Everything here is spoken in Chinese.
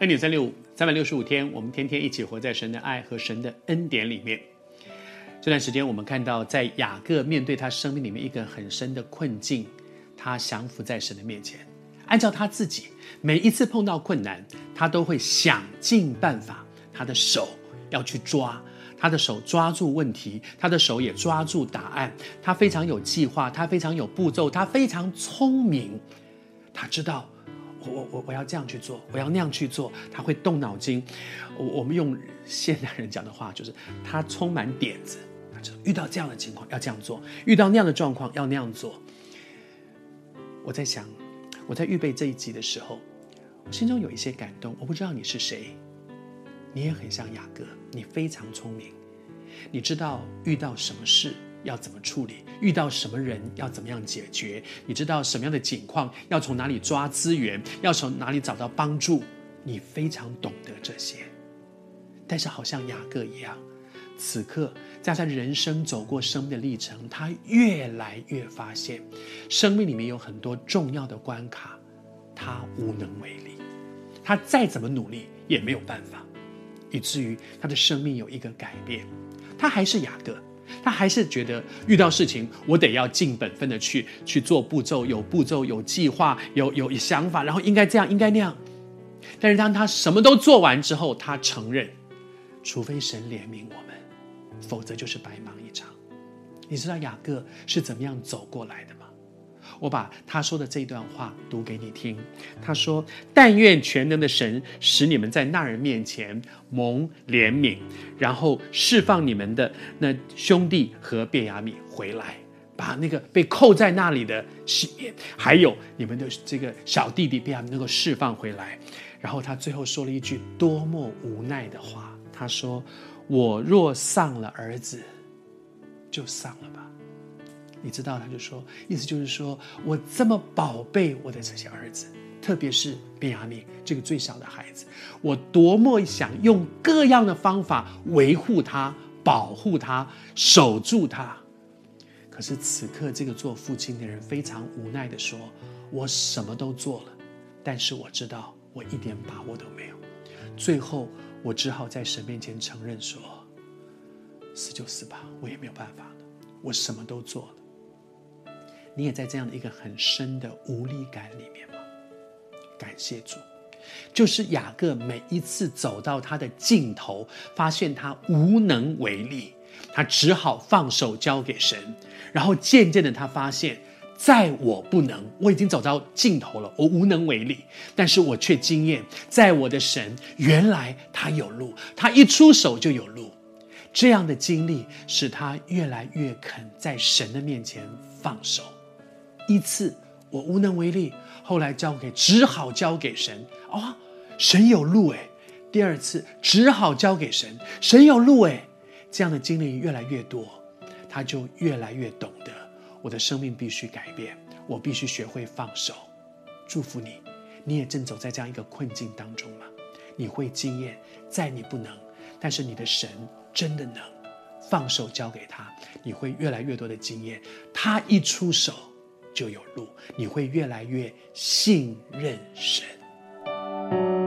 恩典三六五，三百六十五天，我们天天一起活在神的爱和神的恩典里面。这段时间，我们看到，在雅各面对他生命里面一个很深的困境，他降服在神的面前，按照他自己每一次碰到困难，他都会想尽办法，他的手要去抓，他的手抓住问题，他的手也抓住答案。他非常有计划，他非常有步骤，他非常聪明，他知道。我我我我要这样去做，我要那样去做，他会动脑筋。我我们用现代人讲的话，就是他充满点子。他就遇到这样的情况要这样做，遇到那样的状况要那样做。我在想，我在预备这一集的时候，我心中有一些感动。我不知道你是谁，你也很像雅各，你非常聪明，你知道遇到什么事。要怎么处理？遇到什么人要怎么样解决？你知道什么样的境况要从哪里抓资源？要从哪里找到帮助？你非常懂得这些，但是好像雅各一样，此刻在他人生走过生命的历程，他越来越发现，生命里面有很多重要的关卡，他无能为力，他再怎么努力也没有办法，以至于他的生命有一个改变，他还是雅各。他还是觉得遇到事情，我得要尽本分的去去做步骤，有步骤，有计划，有有想法，然后应该这样，应该那样。但是当他什么都做完之后，他承认，除非神怜悯我们，否则就是白忙一场。你知道雅各是怎么样走过来的吗？我把他说的这段话读给你听。他说：“但愿全能的神使你们在那人面前蒙怜悯，然后释放你们的那兄弟和便雅悯回来，把那个被扣在那里的西缅，还有你们的这个小弟弟便雅能够释放回来。”然后他最后说了一句多么无奈的话：“他说，我若丧了儿子，就丧了吧。”你知道，他就说，意思就是说我这么宝贝我的这些儿子，特别是便雅悯这个最小的孩子，我多么想用各样的方法维护他、保护他、守住他。可是此刻，这个做父亲的人非常无奈地说：“我什么都做了，但是我知道我一点把握都没有。最后，我只好在神面前承认说：死就死吧，我也没有办法了。我什么都做了。”你也在这样的一个很深的无力感里面吗？感谢主，就是雅各每一次走到他的尽头，发现他无能为力，他只好放手交给神。然后渐渐的，他发现，在我不能，我已经走到尽头了，我无能为力，但是我却经验，在我的神，原来他有路，他一出手就有路。这样的经历使他越来越肯在神的面前放手。一次我无能为力，后来交给只好交给神哦，神有路诶。第二次只好交给神，神有路诶。这样的经历越来越多，他就越来越懂得我的生命必须改变，我必须学会放手。祝福你，你也正走在这样一个困境当中吗？你会经验，在你不能，但是你的神真的能，放手交给他，你会越来越多的经验，他一出手。就有路你会越来越信任神。